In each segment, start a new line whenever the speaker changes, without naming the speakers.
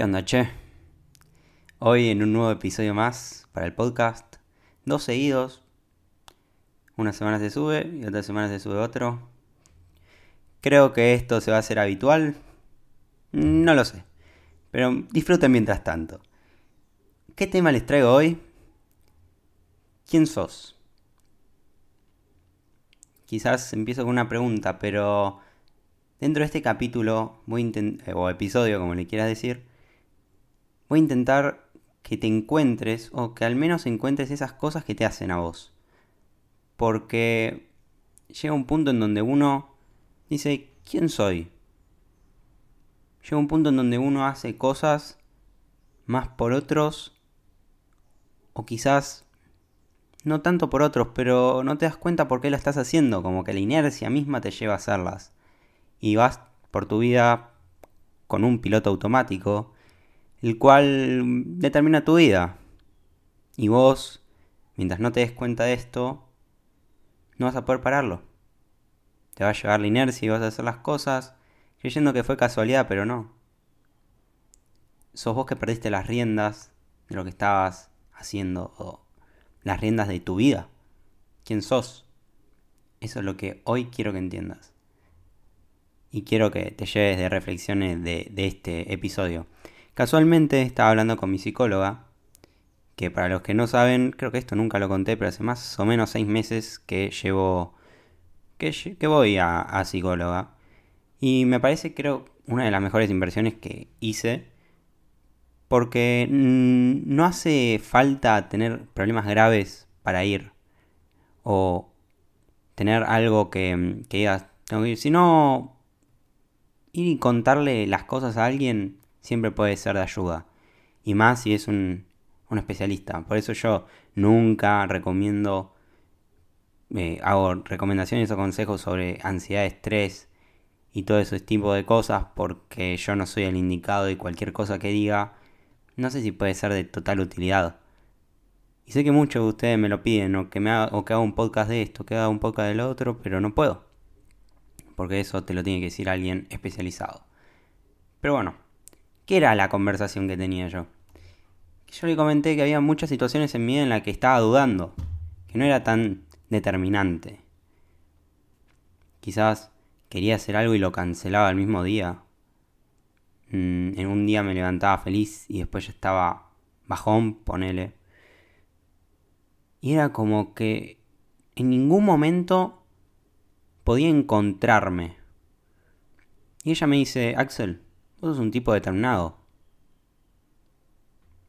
¿Qué onda, che? Hoy en un nuevo episodio más para el podcast. Dos seguidos. Una semana se sube y otra semana se sube otro. Creo que esto se va a hacer habitual. No lo sé. Pero disfruten mientras tanto. ¿Qué tema les traigo hoy? ¿Quién sos? Quizás empiezo con una pregunta, pero dentro de este capítulo, voy o episodio, como le quieras decir, voy a intentar que te encuentres o que al menos encuentres esas cosas que te hacen a vos. Porque llega un punto en donde uno dice, ¿quién soy? Llega un punto en donde uno hace cosas más por otros o quizás no tanto por otros, pero no te das cuenta por qué lo estás haciendo, como que la inercia misma te lleva a hacerlas. Y vas por tu vida con un piloto automático el cual determina tu vida. Y vos, mientras no te des cuenta de esto, no vas a poder pararlo. Te va a llevar la inercia y vas a hacer las cosas creyendo que fue casualidad, pero no. Sos vos que perdiste las riendas de lo que estabas haciendo las riendas de tu vida. ¿Quién sos? Eso es lo que hoy quiero que entiendas. Y quiero que te lleves de reflexiones de este episodio. Casualmente estaba hablando con mi psicóloga, que para los que no saben, creo que esto nunca lo conté, pero hace más o menos seis meses que llevo, que, voy a, a psicóloga. Y me parece, creo, una de las mejores inversiones que hice, porque no hace falta tener problemas graves para ir, o tener algo que, que digas, tengo que ir, sino ir y contarle las cosas a alguien siempre puede ser de ayuda. Y más si es un, especialista. Por eso yo nunca recomiendo, eh, hago recomendaciones o consejos sobre ansiedad, estrés y todo ese tipo de cosas porque yo no soy el indicado y cualquier cosa que diga no sé si puede ser de total utilidad. Y sé que muchos de ustedes me lo piden o que, me haga, o que haga un podcast de esto, que haga un podcast del otro, pero no puedo. Porque eso te lo tiene que decir alguien especializado. Pero bueno, ¿Qué era la conversación que tenía yo? Yo le comenté que había muchas situaciones en mi vida en las que estaba dudando, que no era tan determinante. Quizás quería hacer algo y lo cancelaba el mismo día. Mm, en un día me levantaba feliz y después ya estaba bajón, ponele. Y era como que en ningún momento podía encontrarme. Y ella me dice, Axel, Vos sos un tipo determinado.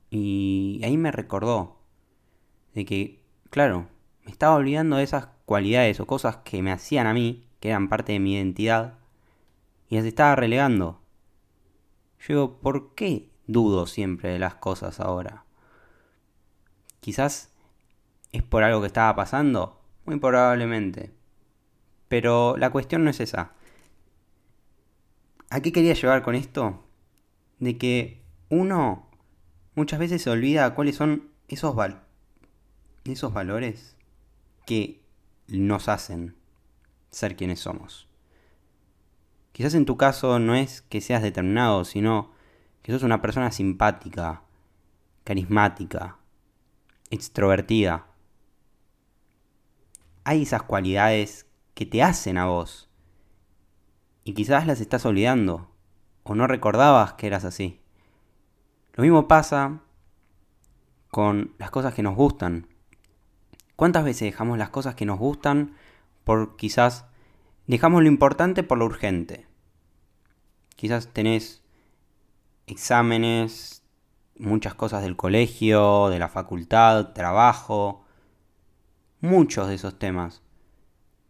Y ahí me recordó de que, claro, me estaba olvidando de esas cualidades o cosas que me hacían a mí, que eran parte de mi identidad, y las estaba relegando. Yo digo, ¿por qué dudo siempre de las cosas ahora? Quizás es por algo que estaba pasando, muy probablemente. Pero la cuestión no es esa. ¿A qué quería llevar con esto? De que uno muchas veces se olvida cuáles son esos, esos valores que nos hacen ser quienes somos. Quizás en tu caso no es que seas determinado, sino que sos una persona simpática, carismática, extrovertida. Hay esas cualidades que te hacen a vos y quizás las estás olvidando o no recordabas que eras así. Lo mismo pasa con las cosas que nos gustan. ¿Cuántas veces dejamos las cosas que nos gustan por quizás dejamos lo importante por lo urgente? Quizás tenés exámenes, muchas cosas del colegio, de la facultad, trabajo, muchos de esos temas.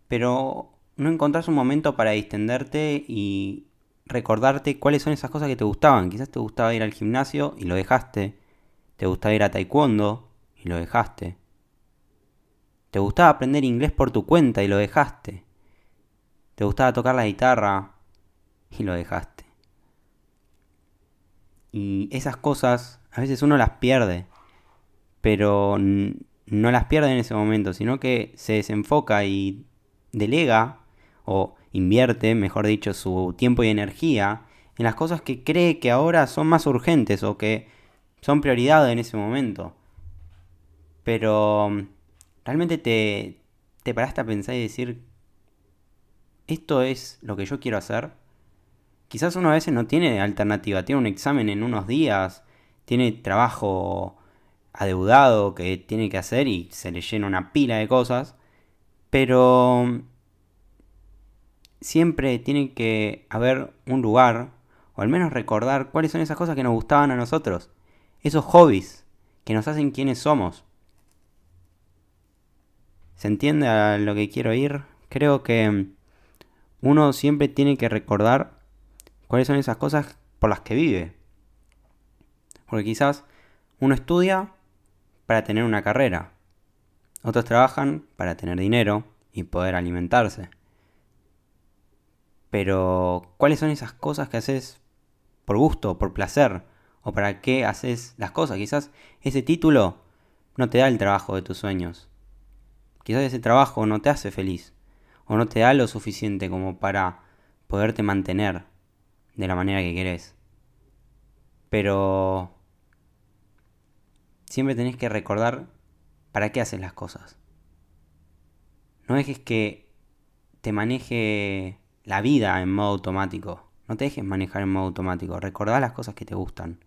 Pero no encontrás un momento para distenderte y recordarte cuáles son esas cosas que te gustaban. Quizás te gustaba ir al gimnasio y lo dejaste. Te gustaba ir a taekwondo y lo dejaste. Te gustaba aprender inglés por tu cuenta y lo dejaste. Te gustaba tocar la guitarra y lo dejaste. Y esas cosas a veces uno las pierde, pero no las pierde en ese momento, sino que se desenfoca y delega o invierte, mejor dicho, su tiempo y energía en las cosas que cree que ahora son más urgentes o que son prioridad en ese momento. Pero mm, realmente te, te paraste a pensar y decir, ¿esto es lo que yo quiero hacer? Quizás uno a veces no tiene alternativa, tiene un examen en unos días, tiene trabajo adeudado que tiene que hacer y se le llena una pila de cosas, pero mm, siempre tiene que haber un lugar, o al menos recordar cuáles son esas cosas que nos gustaban a nosotros, esos hobbies que nos hacen quienes somos. ¿Se entiende a lo que quiero ir? Creo que mm, uno siempre tiene que recordar cuáles son esas cosas por las que vive. Porque quizás uno estudia para tener una carrera. Otros trabajan para tener dinero y poder alimentarse. Pero, ¿cuáles son esas cosas que haces por gusto, por placer? ¿O para qué haces las cosas? Quizás ese título no te da el trabajo de tus sueños. Quizás ese trabajo no te hace feliz. O no te da lo suficiente como para poderte mantener de la manera que querés. Pero siempre tenés que recordar para qué haces las cosas. No dejes que te maneje la vida en modo automático. No te dejes manejar en modo automático. Recordá las cosas que te gustan.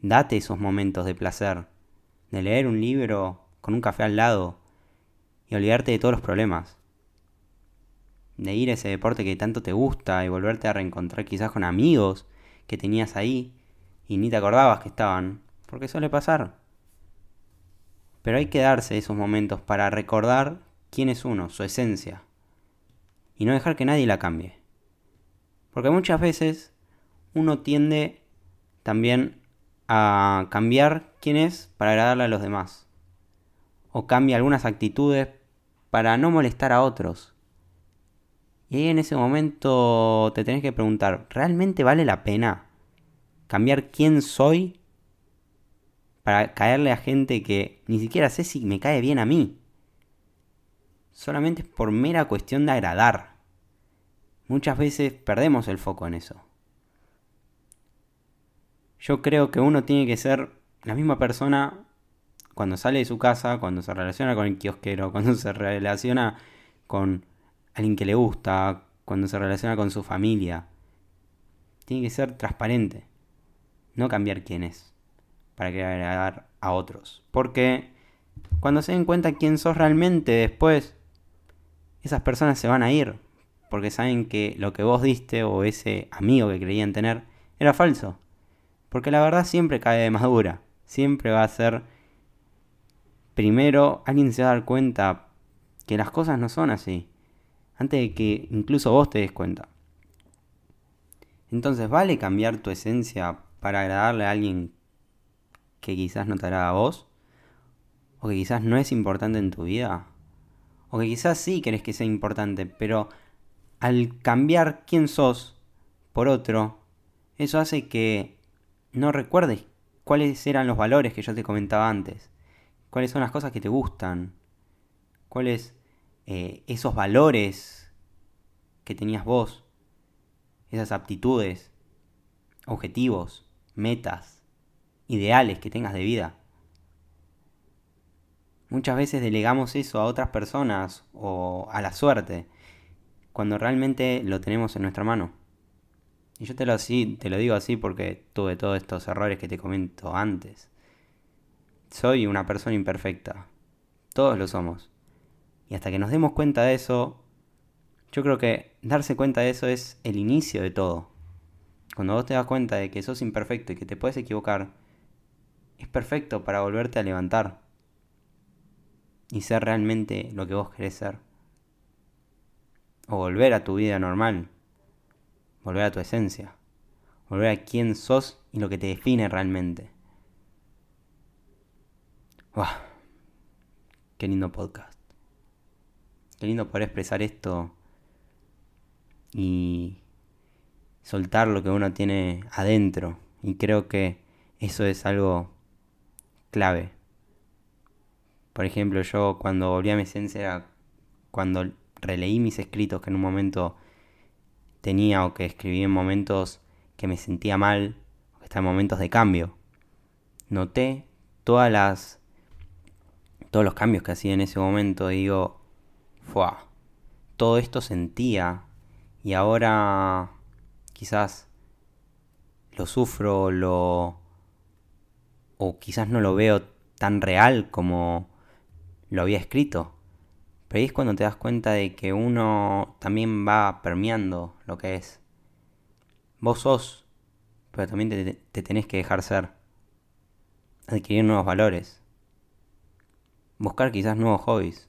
Date esos momentos de placer. De leer un libro con un café al lado y olvidarte de todos los problemas. De ir a ese deporte que tanto te gusta y volverte a reencontrar quizás con amigos que tenías ahí y ni te acordabas que estaban. Porque suele pasar. Pero hay que darse esos momentos para recordar quién es uno, su esencia. Y no dejar que nadie la cambie. Porque muchas veces uno tiende también a cambiar quién es para agradarle a los demás. O cambia algunas actitudes para no molestar a otros. Y ahí en ese momento te tenés que preguntar, ¿realmente vale la pena cambiar quién soy para caerle a gente que ni siquiera sé si me cae bien a mí. Solamente es por mera cuestión de agradar. Muchas veces perdemos el foco en eso. Yo creo que uno tiene que ser la misma persona cuando sale de su casa, cuando se relaciona con el kiosquero, cuando se relaciona con alguien que le gusta, cuando se relaciona con su familia. Tiene que ser transparente, no cambiar quién es para querer agradar a otros. Porque cuando se den cuenta quién sos realmente después, esas personas se van a ir. Porque saben que lo que vos diste o ese amigo que creían tener era falso. Porque la verdad siempre cae de madura. Siempre va a ser... Primero alguien se va a dar cuenta que las cosas no son así. Antes de que incluso vos te des cuenta. Entonces, ¿vale cambiar tu esencia para agradarle a alguien que quizás no te hará a vos, o que quizás no es importante en tu vida, o que quizás sí querés que sea importante, pero al cambiar quién sos por otro, eso hace que no recuerdes cuáles eran los valores que yo te comentaba antes, cuáles son las cosas que te gustan, cuáles eh, esos valores que tenías vos, esas aptitudes, objetivos, metas ideales que tengas de vida. Muchas veces delegamos eso a otras personas o a la suerte, cuando realmente lo tenemos en nuestra mano. Y yo te lo, así, te lo digo así porque tuve todos estos errores que te comento antes. Soy una persona imperfecta. Todos lo somos. Y hasta que nos demos cuenta de eso, yo creo que darse cuenta de eso es el inicio de todo. Cuando vos te das cuenta de que sos imperfecto y que te puedes equivocar, es perfecto para volverte a levantar y ser realmente lo que vos querés ser. O volver a tu vida normal, volver a tu esencia, volver a quién sos y lo que te define realmente. Qué lindo podcast. Qué lindo poder expresar esto y soltar lo que uno tiene adentro. Y creo que eso es algo clave. Por ejemplo, yo cuando volví a mi esencia era cuando releí mis escritos que en un momento tenía o que escribí en momentos que me sentía mal, que estaba en momentos de cambio. Noté todas las todos los cambios que hacía en ese momento y digo, ¡fua! Todo esto sentía y ahora quizás lo sufro, lo o quizás no lo veo tan real como lo había escrito. Pero es cuando te das cuenta de que uno también va permeando lo que es. Vos sos, pero también te, te tenés que dejar ser. Adquirir nuevos valores. Buscar quizás nuevos hobbies.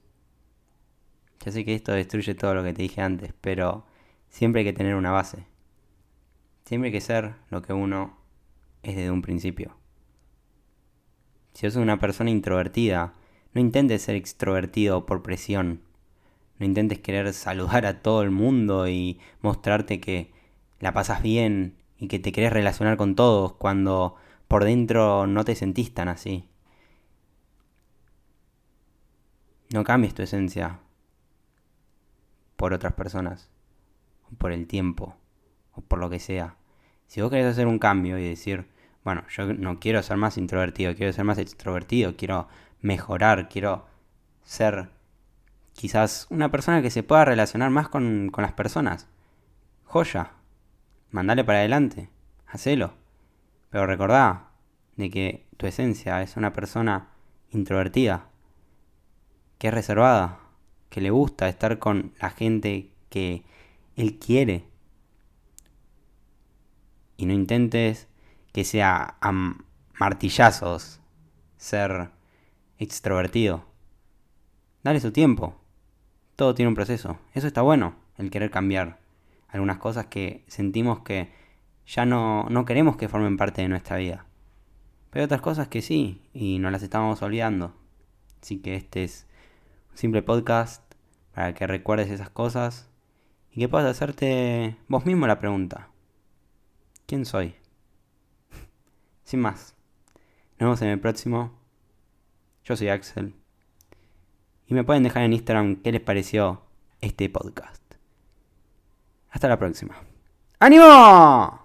Ya sé que esto destruye todo lo que te dije antes, pero siempre hay que tener una base. Siempre hay que ser lo que uno es desde un principio. Si sos una persona introvertida, no intentes ser extrovertido por presión. No intentes querer saludar a todo el mundo y mostrarte que la pasas bien y que te querés relacionar con todos cuando por dentro no te sentís tan así. No cambies tu esencia por otras personas, por el tiempo, o por lo que sea. Si vos querés hacer un cambio y decir, bueno, yo no quiero ser más introvertido, quiero ser más extrovertido, quiero mejorar, quiero ser quizás una persona que se pueda relacionar más con, con las personas. Joya, mandale para adelante, hacelo. Pero recordá de que tu esencia es una persona introvertida, que es reservada, que le gusta estar con la gente que él quiere. Y no intentes que sea a martillazos ser extrovertido. Dale su tiempo. Todo tiene un proceso. Eso está bueno, el querer cambiar algunas cosas que sentimos que ya no, no queremos que formen parte de nuestra vida. Pero hay otras cosas que sí, y nos las estamos olvidando. Así que este es un simple podcast para que recuerdes esas cosas y que puedas hacerte vos mismo la pregunta. ¿Quién soy? Sin más. Nos vemos en el próximo. Yo soy Axel. Y me pueden dejar en Instagram qué les pareció este podcast. Hasta la próxima. ¡Ánimo!